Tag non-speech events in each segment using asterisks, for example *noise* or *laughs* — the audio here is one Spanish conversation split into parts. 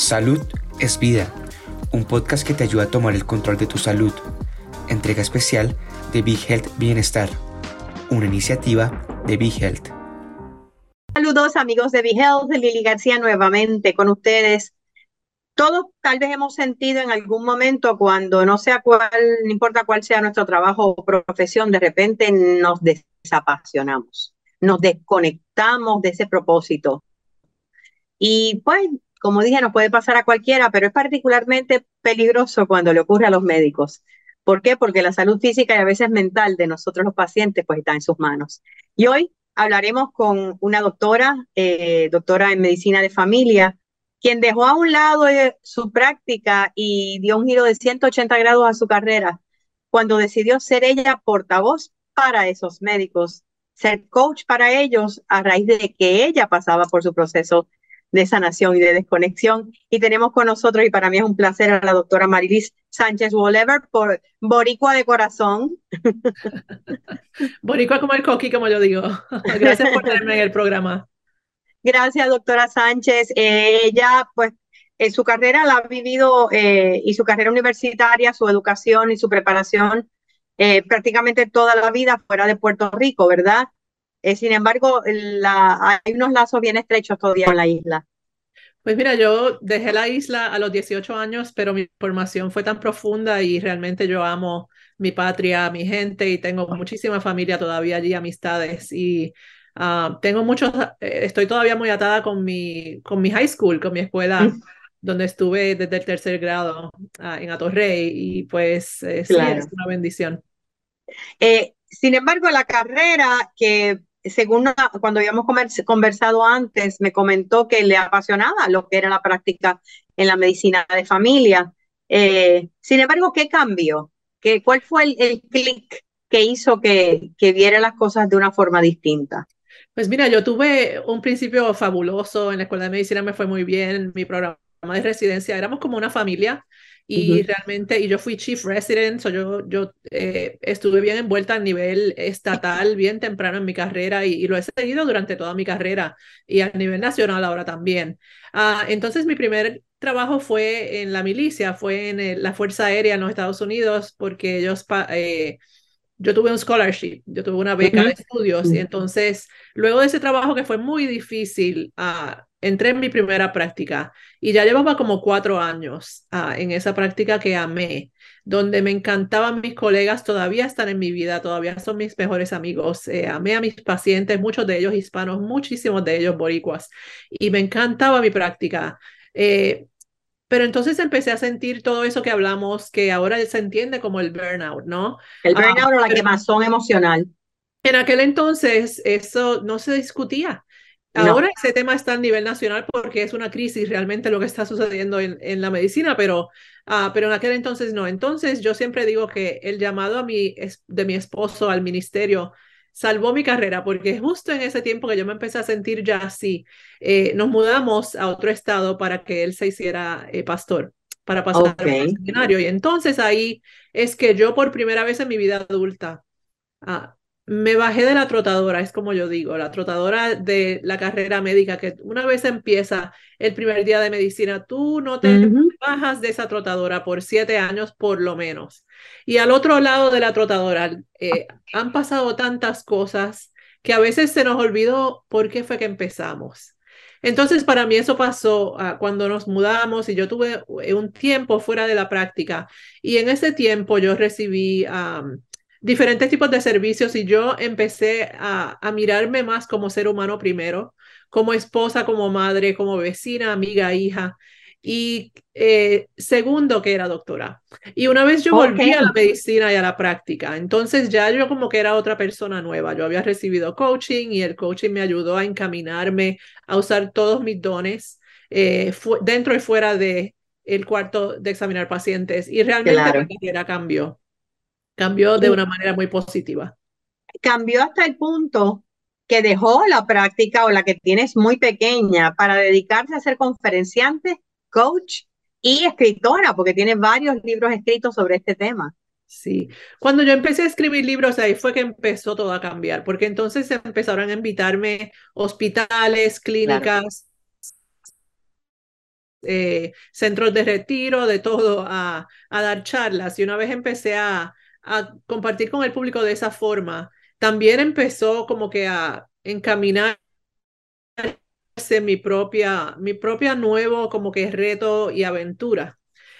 Salud es vida, un podcast que te ayuda a tomar el control de tu salud. Entrega especial de Big Health Bienestar, una iniciativa de Big Health. Saludos amigos de Big Health, Lili García nuevamente con ustedes. Todos tal vez hemos sentido en algún momento cuando no sea cuál, no importa cuál sea nuestro trabajo o profesión, de repente nos desapasionamos, nos desconectamos de ese propósito. Y pues como dije, nos puede pasar a cualquiera, pero es particularmente peligroso cuando le ocurre a los médicos. ¿Por qué? Porque la salud física y a veces mental de nosotros los pacientes pues está en sus manos. Y hoy hablaremos con una doctora, eh, doctora en medicina de familia, quien dejó a un lado eh, su práctica y dio un giro de 180 grados a su carrera cuando decidió ser ella portavoz para esos médicos, ser coach para ellos a raíz de que ella pasaba por su proceso de sanación y de desconexión. Y tenemos con nosotros, y para mí es un placer, a la doctora Marilis Sánchez Wollever, por Boricua de Corazón. *laughs* Boricua como el coqui, como yo digo. *laughs* Gracias por tenerme en el programa. Gracias, doctora Sánchez. Eh, ella, pues, en su carrera la ha vivido eh, y su carrera universitaria, su educación y su preparación eh, prácticamente toda la vida fuera de Puerto Rico, ¿verdad? Eh, sin embargo, la, hay unos lazos bien estrechos todavía en la isla. Pues mira, yo dejé la isla a los 18 años, pero mi formación fue tan profunda y realmente yo amo mi patria, mi gente y tengo muchísima familia todavía allí, amistades y uh, tengo muchos, eh, estoy todavía muy atada con mi, con mi high school, con mi escuela. Mm. donde estuve desde el tercer grado uh, en Atorrey y pues eh, sí, es una bendición. sin embargo, la carrera que según cuando habíamos conversado antes, me comentó que le apasionaba lo que era la práctica en la medicina de familia. Eh, sin embargo, ¿qué cambió? ¿Qué, ¿Cuál fue el, clic que hizo que, que viera las cosas de una forma distinta? Pues mira, yo tuve un principio fabuloso en la escuela de medicina, me fue muy bien, mi programa de residencia, éramos como una familia y realmente, y yo fui chief resident, so yo, yo eh, estuve bien envuelta a nivel estatal bien temprano en mi carrera y, lo he seguido durante toda mi carrera y a nivel nacional ahora también. Uh, entonces mi primer trabajo fue en la milicia, fue en la Fuerza Aérea en los Estados Unidos porque ellos... Eh, yo tuve un scholarship, yo tuve una beca de estudios y entonces luego de ese trabajo que fue muy difícil, uh, entré en mi primera práctica y ya llevaba como cuatro años uh, en esa práctica que amé, donde me encantaban mis colegas, todavía están en mi vida, todavía son mis mejores amigos, eh, amé a mis pacientes, muchos de ellos hispanos, muchísimos de ellos boricuas, y me encantaba mi práctica. Eh, pero entonces empecé a sentir todo eso que hablamos, que ahora se entiende como el burnout, ¿no? El ah, burnout o la quemazón emocional. En aquel entonces eso no se discutía. Ahora ese tema está a nivel nacional porque es una crisis realmente lo que está sucediendo en, en la medicina, pero, uh, pero en aquel entonces no. Entonces yo siempre digo que el llamado a mi, de mi esposo al ministerio salvó mi carrera porque justo en ese tiempo que yo me empecé a sentir ya así, eh, nos mudamos a otro estado para que él se hiciera eh, pastor para pasar al seminario. Y entonces ahí es que yo por primera vez en mi vida adulta uh, me bajé de la trotadora, es como yo digo, la trotadora de la carrera médica, que una vez empieza el primer día de medicina, tú no te bajas de esa trotadora por siete años por lo menos. Y al otro lado de la trotadora eh, han pasado tantas cosas que a veces se nos olvidó por qué fue que empezamos. Entonces, para mí eso pasó uh, cuando nos mudamos y yo tuve un tiempo fuera de la práctica. Y en ese tiempo yo recibí diferentes tipos de servicios y yo empecé a, a, mirarme más como ser humano primero, como esposa, como madre, como vecina, amiga, hija. Y eh, segundo, que era doctora. Y una vez yo volví a la medicina y a la práctica, entonces ya yo como que era otra persona nueva. Yo había recibido coaching y el coaching me ayudó a encaminarme, a usar todos mis dones eh, dentro y fuera de el cuarto de examinar pacientes. Y realmente claro. la cambió. Cambió de una manera muy positiva. Cambió hasta el punto que dejó la práctica o la que tienes muy pequeña para dedicarse a ser conferenciante, coach y escritora, porque tiene varios libros escritos sobre este tema. Sí, cuando yo empecé a escribir libros, ahí fue que empezó todo a cambiar, porque entonces empezaron a invitarme hospitales, clínicas, eh, centros de retiro, de todo, a, a, dar charlas. Y una vez empecé a, a compartir con el público de esa forma, también empezó como que a encaminar mi propia, mi propia nuevo como que reto y aventura.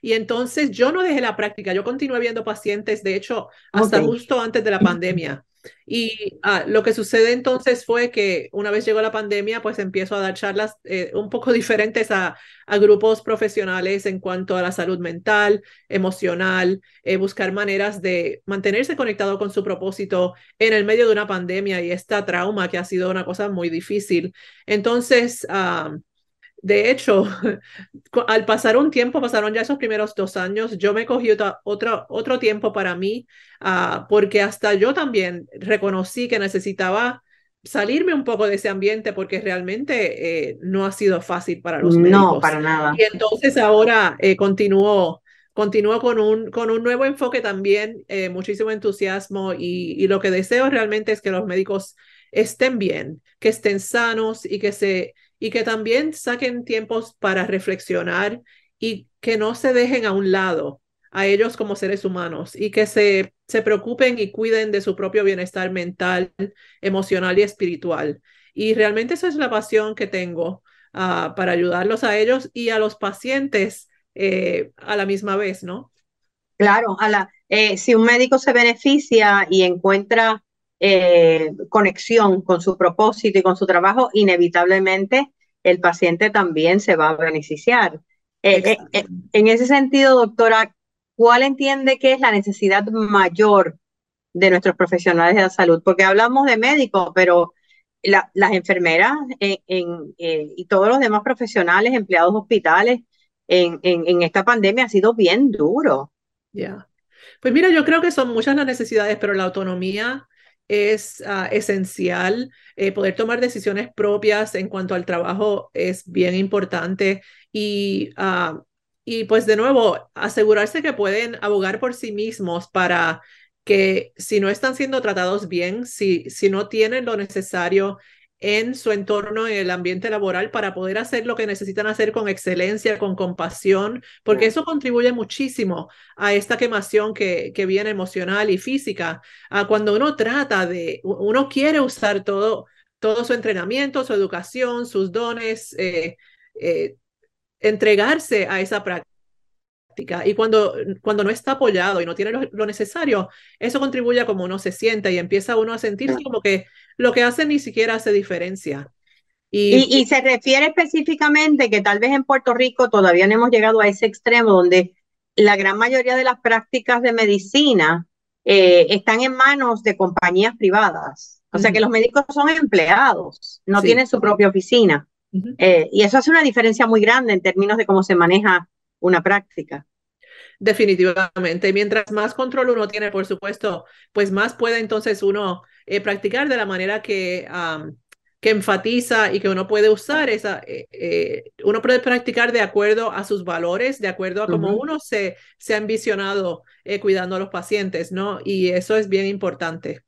Y entonces yo no dejé la práctica, yo continué viendo pacientes, de hecho, hasta justo antes de la pandemia. Y ah, lo que sucede entonces fue que una vez llegó la pandemia, pues empiezo a dar charlas eh, un poco *laughs* diferentes a, a, grupos profesionales en cuanto a la salud mental, emocional, eh, buscar maneras de mantenerse conectado con su propósito en el medio de una pandemia y esta trauma que ha sido una cosa muy difícil. Entonces, uh, de hecho, *laughs* al pasar un tiempo, pasaron ya esos primeros dos años, yo me cogí otro, otro tiempo para mí, uh, porque hasta yo también reconocí que necesitaba salirme un poco de ese ambiente porque realmente eh, no ha sido fácil para los médicos. No, para nada. Y entonces ahora eh, continúo, continúo con un, con un nuevo enfoque también, eh, muchísimo entusiasmo y, y lo que deseo realmente es que los médicos estén bien, que estén sanos y que se y que también saquen tiempos para reflexionar y que no se dejen a un lado a ellos como seres humanos y que se, se preocupen y cuiden de su propio bienestar mental, emocional y espiritual. Y realmente esa es la pasión que tengo uh, para ayudarlos a ellos y a los pacientes eh, a la misma vez, ¿no? Claro, a la, eh, si un médico se beneficia y encuentra eh, conexión con su propósito y con su trabajo, inevitablemente el paciente también se va a beneficiar. Eh, eh, en ese sentido, doctora, ¿cuál entiende que es la necesidad mayor de nuestros profesionales de la salud? Porque hablamos de médicos, pero las enfermeras y todos los demás profesionales, empleados hospitales, en, en, esta pandemia ha sido bien duro. Ya. Pues mira, yo creo que son muchas las necesidades, pero la autonomía es ah, esencial. Eh, poder tomar decisiones propias en cuanto al trabajo es bien importante y, ah, y pues de nuevo, asegurarse que pueden abogar por sí mismos para que si no están siendo tratados bien, si, si no tienen lo necesario en su entorno, en el ambiente laboral, para poder hacer lo que necesitan hacer con excelencia, con compasión, porque eso contribuye muchísimo a esta quemación que, que viene emocional y física. A cuando uno trata de, uno quiere usar todo, todo su entrenamiento, su educación, sus dones, eh, eh, entregarse a esa práctica y cuando, cuando no está apoyado y no tiene lo, necesario, eso contribuye a cómo uno se sienta y empieza uno a sentir como que lo que hace ni siquiera hace diferencia. Y, y, se refiere específicamente que tal vez en Puerto Rico todavía no hemos llegado a ese extremo donde la gran mayoría de las prácticas de medicina eh, están en manos de compañías privadas. O sea que los médicos son empleados, no tienen su propia oficina. Eh, y eso hace una diferencia muy grande en términos de cómo se maneja una práctica. Definitivamente. Mientras más control uno tiene, por supuesto, pues más puede entonces uno eh, practicar de la manera que, que enfatiza y que uno puede usar esa, eh, eh, uno puede practicar de acuerdo a sus valores, de acuerdo a cómo uno se, se ha ambicionado cuidando a los pacientes, ¿no? Y eso es bien importante.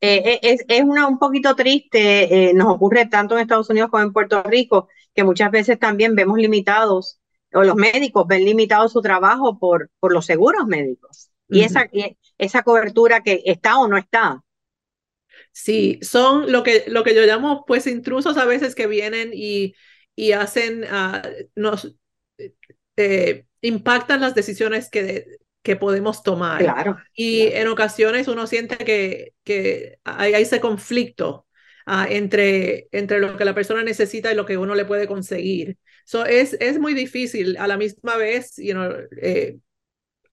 es, es una, un poquito triste, nos ocurre tanto en Estados Unidos como en Puerto Rico, que muchas veces también vemos limitados o los médicos ven limitado su trabajo por, por los seguros médicos y, esa, esa cobertura que está o no está. Sí, son lo que, lo que yo llamo pues intrusos a veces que vienen y, y hacen, uh, nos eh, impactan las decisiones que, que podemos tomar. Claro. Y en ocasiones uno siente que, que hay, ese conflicto uh, entre, entre lo que la persona necesita y lo que uno le puede conseguir. So, es, es muy difícil. A la misma vez, you know, eh,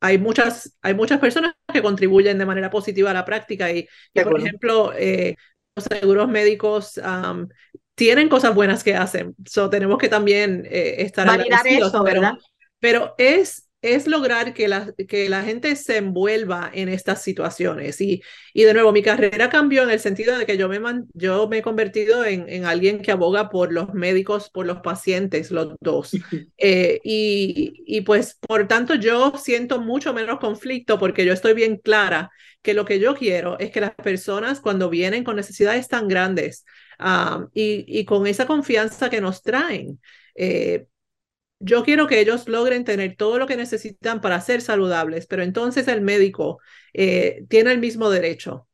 hay, muchas, hay muchas personas que contribuyen de manera positiva a la práctica y, por ejemplo, eh, los seguros médicos tienen cosas buenas que hacen. So, tenemos que también eh, estar Validar eso, ¿verdad? pero es es lograr que la, que la gente se envuelva en estas situaciones. Y, y de nuevo, mi carrera cambió en el sentido de que yo me, yo me he convertido en, en alguien que aboga por los médicos, por los pacientes, los dos. Eh, y, y pues, por tanto, yo siento mucho menos conflicto porque yo estoy bien clara que lo que yo quiero es que las personas cuando vienen con necesidades tan grandes ah, y, y con esa confianza que nos traen, eh, yo quiero que ellos logren tener todo lo que necesitan para ser saludables, pero entonces el médico eh, tiene el mismo derecho.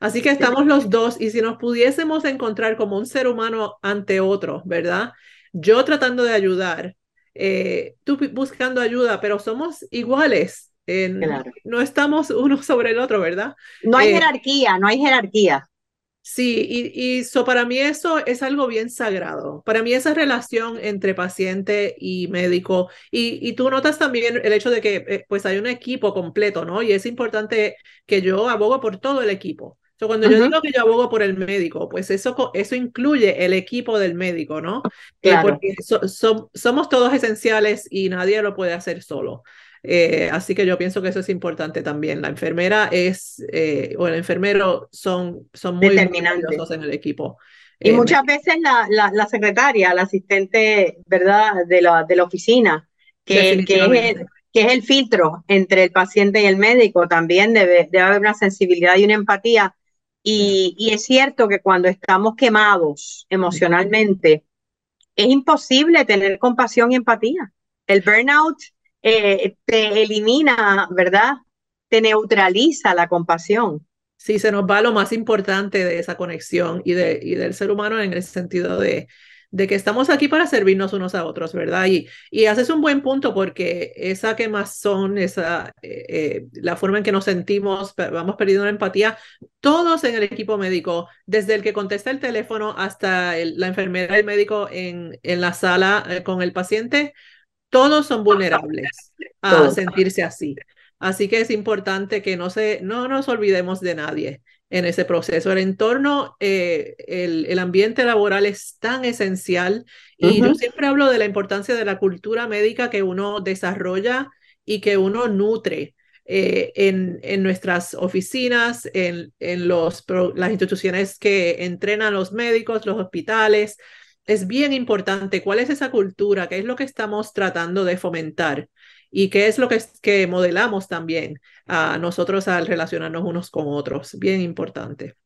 Así que estamos los dos y si nos pudiésemos encontrar como un ser humano ante otro, ¿verdad? Yo tratando de ayudar, eh, tú buscando ayuda, pero somos iguales. No estamos uno *laughs* sobre el otro, ¿verdad? No hay eh, jerarquía, no hay jerarquía. Sí, y, y para mí eso es algo bien sagrado. Para mí esa relación entre paciente y médico, y, y tú notas también el hecho de que eh, pues hay un equipo completo, ¿no? Y es importante que yo abogo por todo el equipo. So, cuando yo digo que yo abogo por el médico, pues eso, eso incluye el equipo del médico, ¿no? Eh, porque somos todos esenciales y nadie lo puede hacer solo. Eh, así que yo pienso que eso es importante también. La enfermera es, eh, o el enfermero son, son muy determinantes en el equipo. Y eh, muchas veces la, la, la, secretaria, la asistente, ¿verdad?, de la, de la oficina, que, que, es el, que es el filtro entre el paciente y el médico, también debe, debe haber una sensibilidad y una empatía. Y, y es cierto que cuando estamos quemados emocionalmente, es imposible tener compasión y empatía. El burnout eh, te elimina, ¿verdad? Te neutraliza la compasión. Sí, se nos va lo más importante de esa conexión y, de, y del ser humano en el sentido de, de que estamos aquí para servirnos unos a otros, ¿verdad? Y, y haces un buen punto porque esa quemazón, esa, eh, eh, la forma en que nos sentimos, vamos perdiendo la empatía, todos en el equipo médico, desde el que contesta el teléfono hasta la enfermera el médico en, en la sala con el paciente, todos son vulnerables a sentirse así. Así que es importante que no, se, no nos olvidemos de nadie en ese proceso. El entorno, eh, el, el, ambiente laboral es tan esencial y yo siempre hablo de la importancia de la cultura médica que uno desarrolla y que uno nutre. Eh, en, en, nuestras oficinas, en, en los, las instituciones que entrenan los médicos, los hospitales, es bien importante cuál es esa cultura, qué es lo que estamos tratando de fomentar y qué es lo que, que modelamos también a nosotros al relacionarnos unos con otros. Bien importante.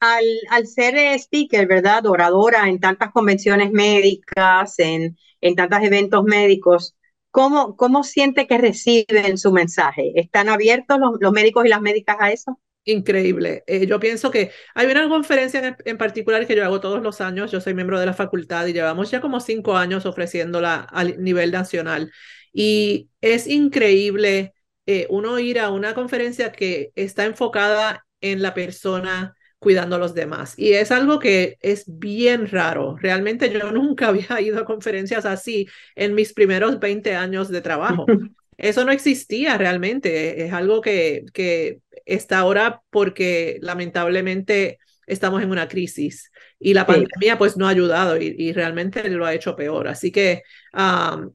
Al, al ser speaker, ¿verdad? Oradora en tantas convenciones médicas, en, en tantos eventos médicos, ¿cómo, ¿cómo siente que reciben su mensaje? ¿Están abiertos los, los médicos y las médicas a eso? Increíble. Eh, yo pienso que hay una conferencia en, particular que yo hago todos los años. Yo soy miembro de la facultad y llevamos ya como cinco años ofreciéndola a nivel nacional. Y es increíble eh, uno ir a una conferencia que está enfocada en la persona cuidando a los demás. Y es algo que es bien raro. Realmente yo *laughs* nunca había ido a conferencias así en mis primeros 20 años de trabajo. *laughs* Eso no existía realmente. Es algo que, que está ahora porque lamentablemente estamos en una crisis y la pandemia pues no ha ayudado y, realmente lo ha hecho peor. Así que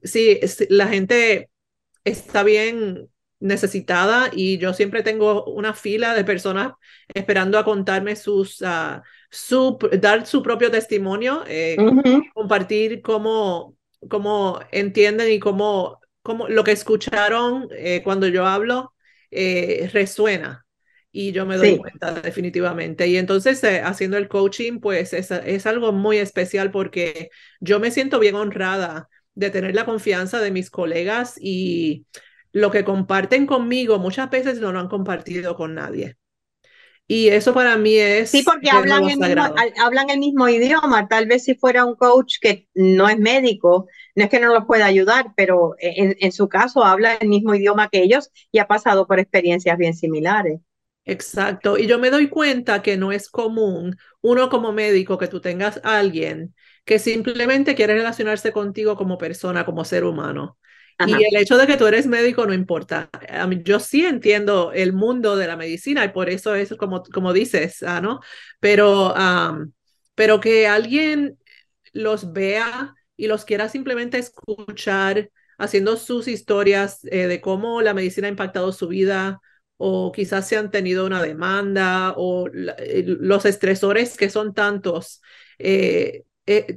sí, la gente está bien necesitada y yo siempre tengo una fila de personas esperando a contarme sus, uh, su, dar su propio testimonio, eh, compartir cómo, cómo entienden y cómo, cómo lo que escucharon eh, cuando yo hablo eh, resuena y yo me doy cuenta definitivamente. Y entonces eh, haciendo el coaching, pues es, es, algo muy especial porque yo me siento bien honrada de tener la confianza de mis colegas y lo que comparten conmigo muchas veces no lo han compartido con nadie. Y eso para mí es... Sí, porque hablan el, mismo, hablan el mismo idioma. Tal vez si fuera un coach que no es médico, no es que no los pueda ayudar, pero en, en su caso habla el mismo idioma que ellos y ha pasado por experiencias bien similares. Exacto. Y yo me doy cuenta que no es común uno como médico que tú tengas a alguien que simplemente quiere relacionarse contigo como persona, como ser humano. Y el hecho de que tú eres médico no importa. Mí, yo sí entiendo el mundo de la medicina y por eso es como, como dices, ah, ¿no? Pero, pero que alguien los vea y los quiera simplemente escuchar haciendo sus historias eh, de cómo la medicina ha impactado su vida o quizás se han tenido una demanda o eh, los estresores que son tantos. Eh,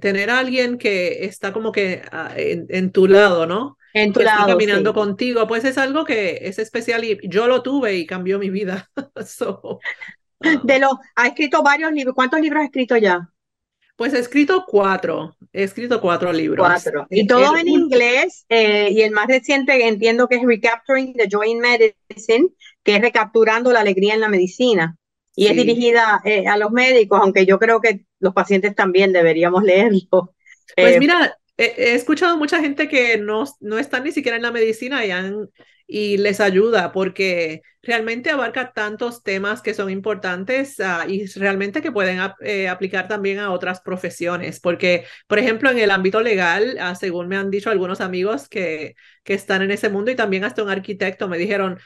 tener a alguien que está como que ah, en tu lado, ¿no? En tu lado, caminando contigo, pues es algo que es especial y yo lo tuve y cambió mi vida. *laughs* De lo, ha escrito varios libros. ¿Cuántos libros ha escrito ya? Pues he escrito cuatro, he escrito cuatro libros. Cuatro. Y todos en inglés, eh, y el más reciente entiendo que es Recapturing the Joy in Medicine, que es recapturando la alegría en la medicina. Y es dirigida eh, a los médicos, aunque yo creo que los pacientes también deberíamos leerlo. Pues mira, he, escuchado mucha gente que no, no están ni siquiera en la medicina y han y les ayuda porque realmente abarca tantos temas que son importantes ah, y realmente que pueden eh, aplicar también a otras profesiones. Porque, por ejemplo, en el ámbito legal, ah, según me han dicho algunos amigos que, que están en ese mundo y también hasta un arquitecto me dijeron,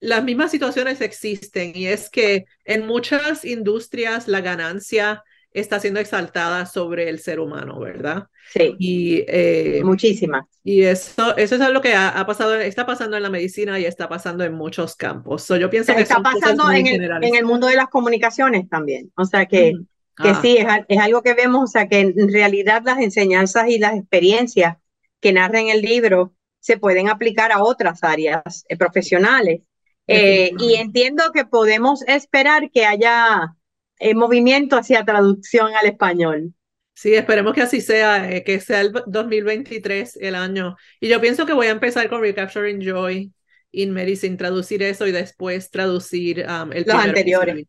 las mismas situaciones existen y es que en muchas industrias la ganancia está siendo exaltada sobre el ser humano, ¿verdad? Sí. Y, eh, Muchísimas. Y eso, eso es lo que ha, pasado, está pasando en la medicina y está pasando en muchos campos. yo pienso que está pasando en el, en el, mundo de las comunicaciones también. O sea que, que ah. sí, es, es, algo que vemos, o sea que en realidad las enseñanzas y las experiencias que narra en el libro se pueden aplicar a otras áreas eh, profesionales. Eh, y entiendo que podemos esperar que haya eh, movimiento hacia traducción al español. Sí, esperemos que así sea, eh, que sea el 2023 el año. Y yo pienso que voy a empezar con Recapturing Joy in Medicine, traducir eso y después traducir um, el los anteriores.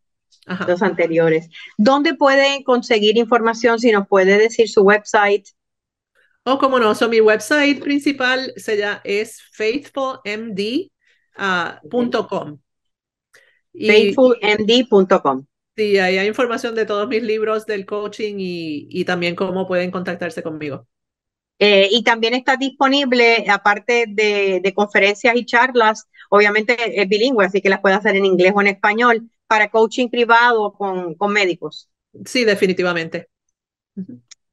Los anteriores. ¿Dónde pueden conseguir información? Si nos puede decir su website. Oh, como no, so, mi website principal se llama, es faithfulmd.com. Uh, faithfulmd.com. Sí, ahí hay información de todos mis libros del coaching y, también cómo pueden contactarse conmigo. Eh, y también está disponible, aparte de, conferencias y charlas, obviamente es bilingüe, así que las puede hacer en inglés o en español, para coaching privado con, con médicos. Sí, definitivamente.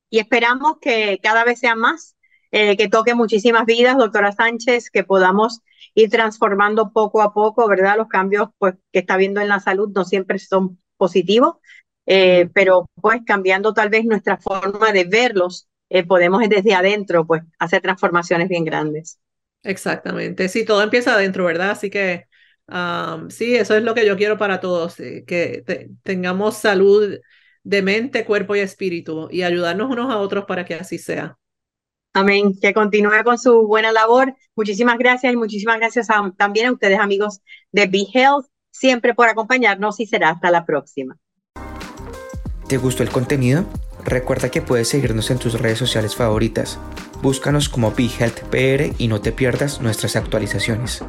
Y esperamos que cada vez sea más, eh, que toque muchísimas vidas, doctora Sánchez, que podamos ir transformando poco a poco, ¿verdad? Los cambios pues, que está viendo en la salud no siempre son positivo, eh, pero pues cambiando tal vez nuestra forma de verlos, eh, podemos desde adentro pues hacer transformaciones bien grandes. Exactamente, sí, todo empieza adentro, ¿verdad? Así que sí, eso es lo que yo quiero para todos, eh, que tengamos salud de mente, cuerpo y espíritu y ayudarnos unos a otros para que así sea. Amén. Que continúe con su buena labor. Muchísimas gracias y muchísimas gracias también a ustedes, amigos de Be Health siempre por acompañarnos y será hasta la próxima. ¿Te gustó el contenido? Recuerda que puedes seguirnos en tus redes sociales favoritas. Búscanos como BeHealthPR y no te pierdas nuestras actualizaciones.